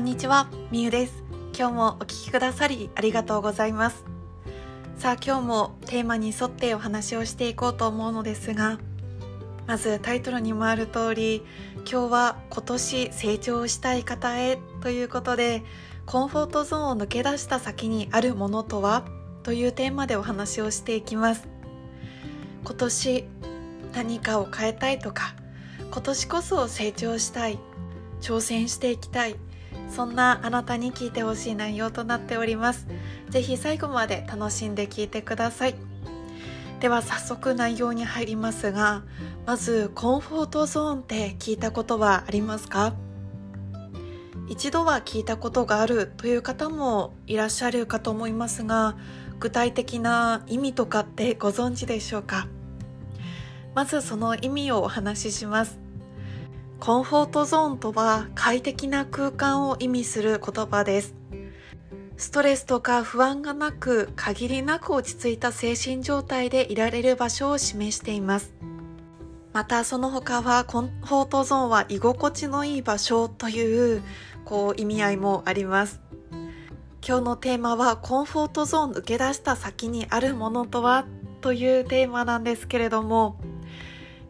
こんにちは、みゆです。今日もお聞きくださりありがとうございます。さあ今日もテーマに沿ってお話をしていこうと思うのですが、まずタイトルにもある通り、今日は今年成長したい方へということで、コンフォートゾーンを抜け出した先にあるものとはというテーマでお話をしていきます。今年何かを変えたいとか、今年こそ成長したい、挑戦していきたい、そんなあなたに聞いてほしい内容となっております。ぜひ最後まで楽しんで聞いてください。では早速内容に入りますが、まずコンフォートゾーンって聞いたことはありますか？一度は聞いたことがあるという方もいらっしゃるかと思いますが、具体的な意味とかってご存知でしょうか？まずその意味をお話しします。コンフォートゾーンとは快適な空間を意味する言葉です。ストレスとか不安がなく限りなく落ち着いた精神状態でいられる場所を示しています。またその他はコンフォートゾーンは居心地のいい場所というこう意味合いもあります。今日のテーマはコンフォートゾーン抜け出した先にあるものとは？というテーマなんですけれども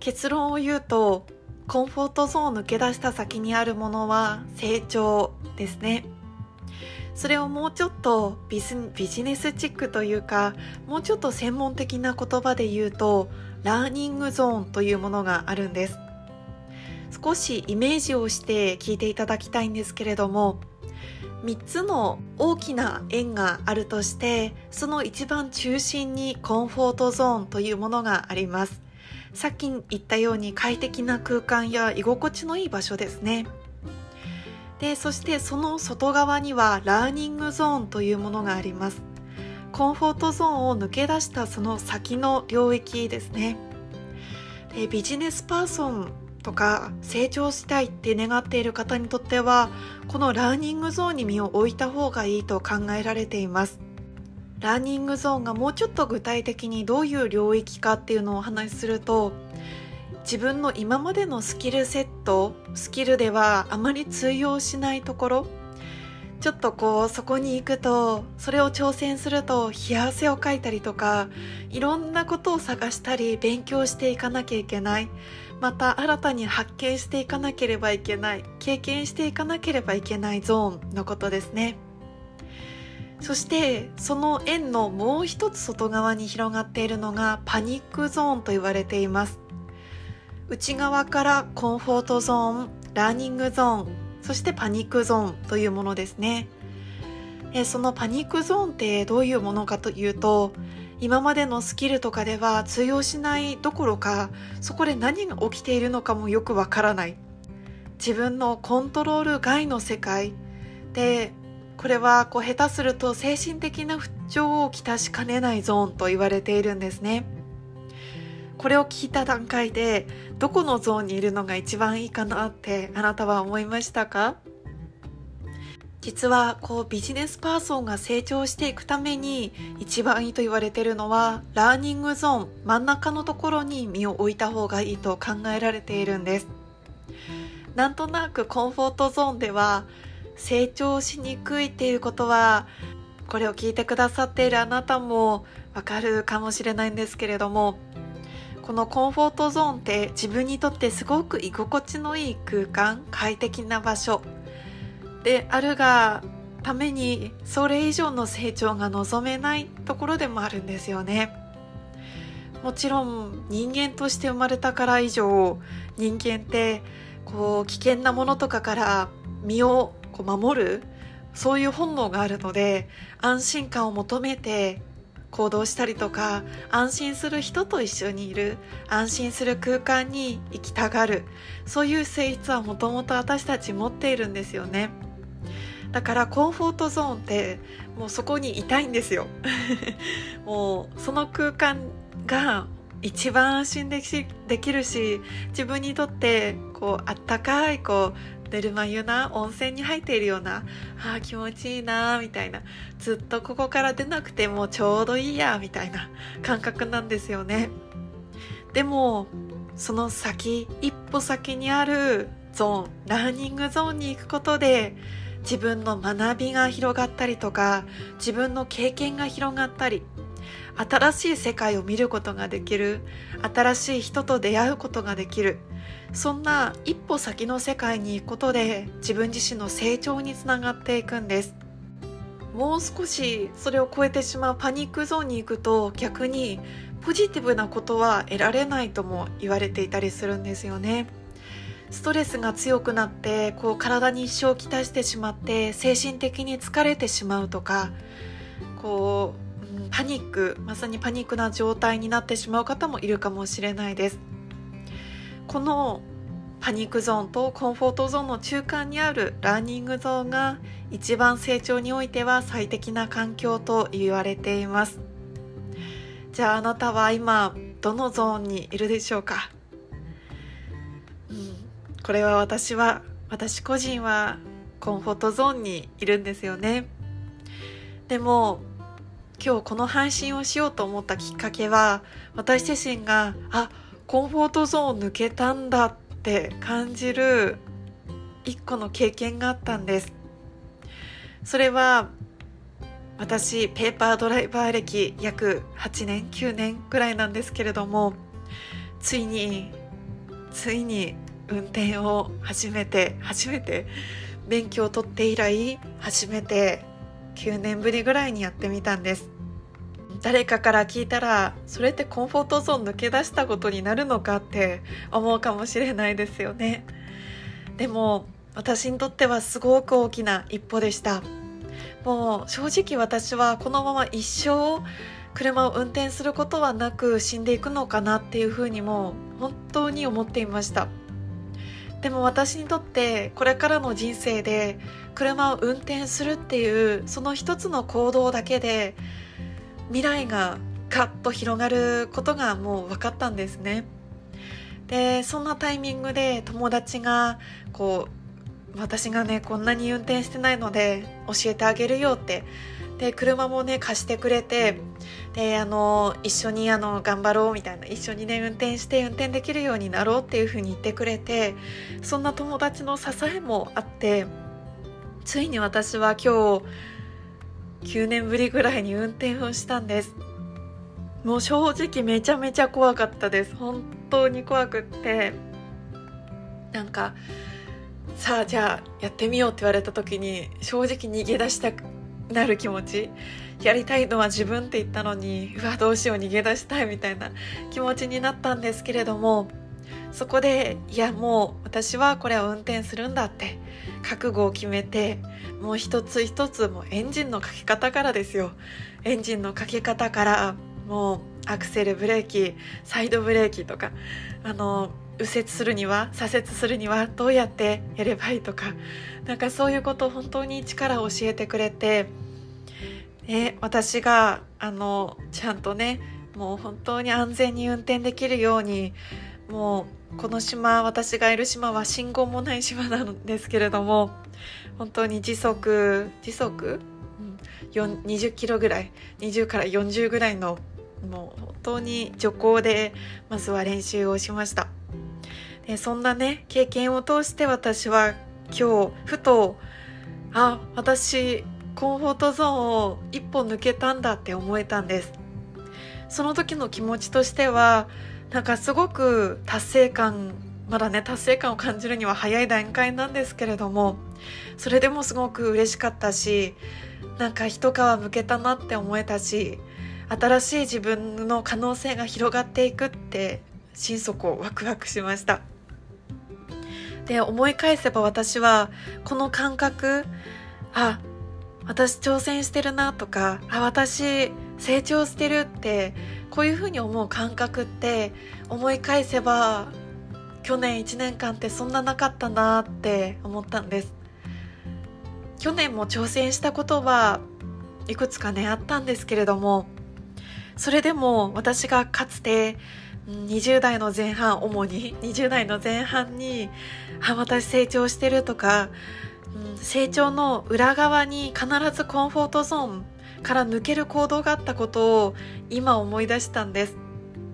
結論を言うとコンフォートゾーンを抜け出した先にあるものは成長ですね。それをもうちょっとビジネスチックというか、もうちょっと専門的な言葉で言うと、ラーニングゾーンというものがあるんです。少しイメージをして聞いていただきたいんですけれども、3つの大きな円があるとして、その一番中心にコンフォートゾーンというものがあります。さっき言ったように快適な空間や居心地のいい場所ですね。で、そしてその外側にはラーニングゾーンというものがあります。コンフォートゾーンを抜け出したその先の領域ですね。でビジネスパーソンとか成長したいって願っている方にとってはこのラーニングゾーンに身を置いた方がいいと考えられています。ラーニングゾーンがもうちょっと具体的にどういう領域かっていうのをお話しすると自分の今までのスキルセットスキルではあまり通用しないところちょっとこうそこに行くとそれを挑戦すると冷や汗をかいたりとかいろんなことを探したり勉強していかなきゃいけないまた新たに発見していかなければいけない経験していかなければいけないゾーンのことですね。そしてその円のもう一つ外側に広がっているのがパニックゾーンと言われています。内側からコンフォートゾーンラーニングゾーンそしてパニックゾーンというものですね。えそのパニックゾーンってどういうものかというと今までのスキルとかでは通用しないどころかそこで何が起きているのかもよくわからない。自分のコントロール外の世界でこれはこう下手すると精神的な不調をきたしかねないゾーンと言われているんですね。これを聞いた段階でどこのゾーンにいるのが一番いいかなってあなたは思いましたか？実はこうビジネスパーソンが成長していくために一番いいと言われているのはラーニングゾーン真ん中のところに身を置いた方がいいと考えられているんですなんとなくコンフォートゾーンでは成長しにくいっていうことはこれを聞いてくださっているあなたもわかるかもしれないんですけれどもこのコンフォートゾーンって自分にとってすごく居心地のいい空間快適な場所であるがためにそれ以上の成長が望めないところでもあるんですよね。もちろん人間として生まれたから以上人間ってこう危険なものとかから身をこう守るそういう本能があるので安心感を求めて行動したりとか安心する人と一緒にいる安心する空間に行きたがるそういう性質はもともと私たち持っているんですよね。だからコンフォートゾーンってもうそこにいたいんですよ。もうその空間が一番安心できできるし自分にとってこうあったかいこうぬるま湯な温泉に入っているようなあー気持ちいいなみたいなずっとここから出なくてもちょうどいいやみたいな感覚なんですよね。でもその先一歩先にあるゾーンラーニングゾーンに行くことで自分の学びが広がったりとか自分の経験が広がったり新しい世界を見ることができる新しい人と出会うことができるそんな一歩先の世界に行くことで自分自身の成長につながっていくんです。もう少しそれを超えてしまうパニックゾーンに行くと逆にポジティブなことは得られないとも言われていたりするんですよね。ストレスが強くなってこう体に一生をきたしてしまって精神的に疲れてしまうとかこう、パニックまさにパニックな状態になってしまう方もいるかもしれないです。このパニックゾーンとコンフォートゾーンの中間にあるラーニングゾーンが一番成長においては最適な環境と言われています。じゃああなたは今どのゾーンにいるでしょうか、うん、これは私は私個人はコンフォートゾーンにいるんですよね。でも今日この配信をしようと思ったきっかけは私自身があコンフォートゾーンを抜けたんだって感じる一個の経験があったんです。それは私ペーパードライバー歴約8年9年くらいなんですけれどもついについに運転を始めて初めて免許を取って以来初めて9年ぶりぐらいにやってみたんです。誰かから聞いたらそれってコンフォートゾーン抜け出したことになるのかって思うかもしれないですよね。でも私にとってはすごく大きな一歩でした。もう正直私はこのまま一生車を運転することはなく死んでいくのかなっていうふうにも本当に思っていました。でも私にとってこれからの人生で車を運転するっていうその一つの行動だけで未来がガッと広がることがもう分かったんですね。でそんなタイミングで友達がこう私がねこんなに運転してないので教えてあげるよって。で車もね貸してくれてであの一緒にあの頑張ろうみたいな。一緒にね運転して運転できるようになろうっていう風に言ってくれてそんな友達の支えもあってついに私は今日9年ぶりぐらいに運転をしたんです。もう正直めちゃめちゃ怖かったです。本当に怖くって。なんかさあじゃあやってみようって言われた時に正直逃げ出したくなる気持ち。やりたいのは自分って言ったのにうわどうしよう逃げ出したいみたいな気持ちになったんですけれどもそこでいやもう私はこれを運転するんだって覚悟を決めてもう一つ一つもうエンジンのかけ方からですよ。エンジンのかけ方からもうアクセルブレーキサイドブレーキとかあの右折するには左折するにはどうやってやればいいとかなんかそういうことを本当に力を教えてくれて、ね、私があのちゃんとねもう本当に安全に運転できるようにもうこの島私がいる島は信号もない島なんですけれども本当に時速時速、うん、20キロぐらい。20から40ぐらいのもう本当に徐行でまずは練習をしました。でそんなね経験を通して私は今日ふとあ私コンフォートゾーンを一歩抜けたんだって思えたんです。その時の気持ちとしてはなんかすごく達成感まだね達成感を感じるには早い段階なんですけれどもそれでもすごく嬉しかったしなんか一皮むけたなって思えたし新しい自分の可能性が広がっていくって心底ワクワクしました。で思い返せば私はこの感覚あ私挑戦してるなとかあ私成長してるってこういうふうに思う感覚って思い返せば去年1年間ってそんななかったなって思ったんです。去年も挑戦したことはいくつかねあったんですけれどもそれでも私がかつて20代の前半主に 20代の前半にあ私成長してるとか、成長の裏側に必ずコンフォートゾーンから抜ける行動があったことを今思い出したんです。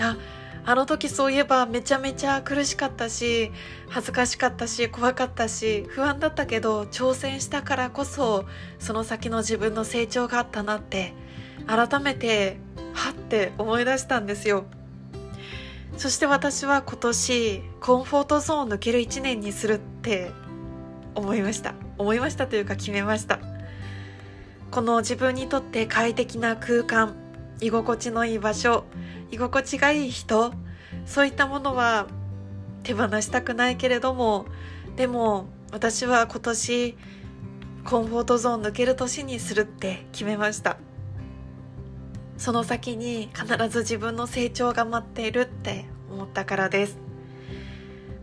ああの時そういえばめちゃめちゃ苦しかったし恥ずかしかったし怖かったし不安だったけど挑戦したからこそその先の自分の成長があったなって改めてはって思い出したんですよ。そして私は今年コンフォートゾーンを抜ける1年にするって思いました。思いましたというか決めました。この自分にとって快適な空間居心地のいい場所居心地がいい人そういったものは手放したくないけれどもでも私は今年コンフォートゾーン抜ける年にするって決めました。その先に必ず自分の成長が待っているって思ったからです。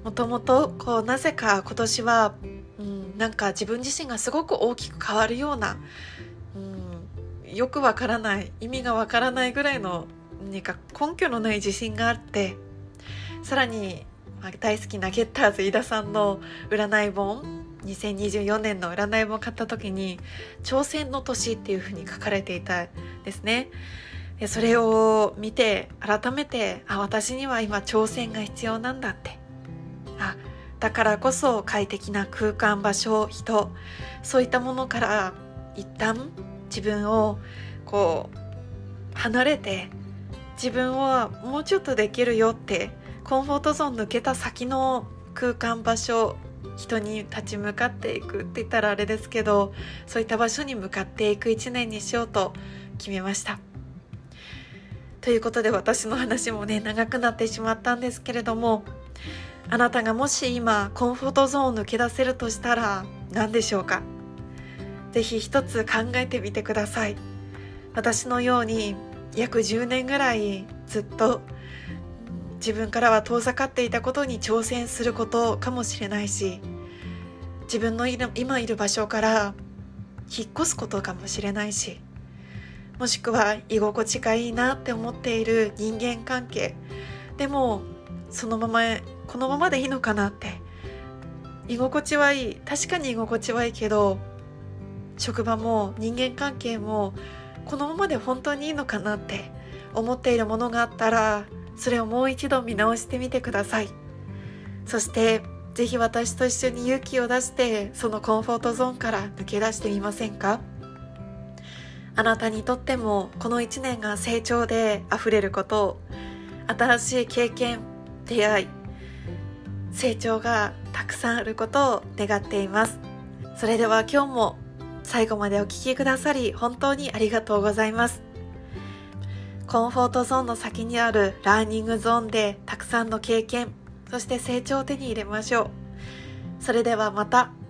もともとこうなぜか今年は、うん、なんか自分自身がすごく大きく変わるような、よくわからない意味がわからないぐらいの何か根拠のない自信があってさらに大好きなゲッターズ飯田さんの占い本2024年の占い本を買った時に挑戦の年っていうふうに書かれていたですね。でそれを見て改めてあ私には今挑戦が必要なんだって。あだからこそ快適な空間場所人そういったものから一旦自分をこう離れて自分はもうちょっとできるよってコンフォートゾーン抜けた先の空間場所人に立ち向かっていくって言ったらあれですけどそういった場所に向かっていく一年にしようと決めました。ということで私の話もね長くなってしまったんですけれどもあなたがもし今コンフォートゾーンを抜け出せるとしたら何でしょうか？是非一つ考えてみてください。私のように約10年ぐらいずっと自分からは遠ざかっていたことに挑戦することかもしれないし自分の今いる場所から引っ越すことかもしれないしもしくは居心地がいいなって思っている人間関係でもそのままこのままでいいのかなって居心地はいい確かに居心地はいいけど職場も人間関係もこのままで本当にいいのかなって思っているものがあったらそれをもう一度見直してみてください。そして是非私と一緒に勇気を出してそのコンフォートゾーンから抜け出してみませんか？あなたにとってもこの1年が成長で溢れることを新しい経験出会い成長がたくさんあることを願っています。それでは今日も最後までお聴きくださり本当にありがとうございますコンフォートゾーンの先にあるラーニングゾーンでたくさんの経験そして成長を手に入れましょうそれではまた。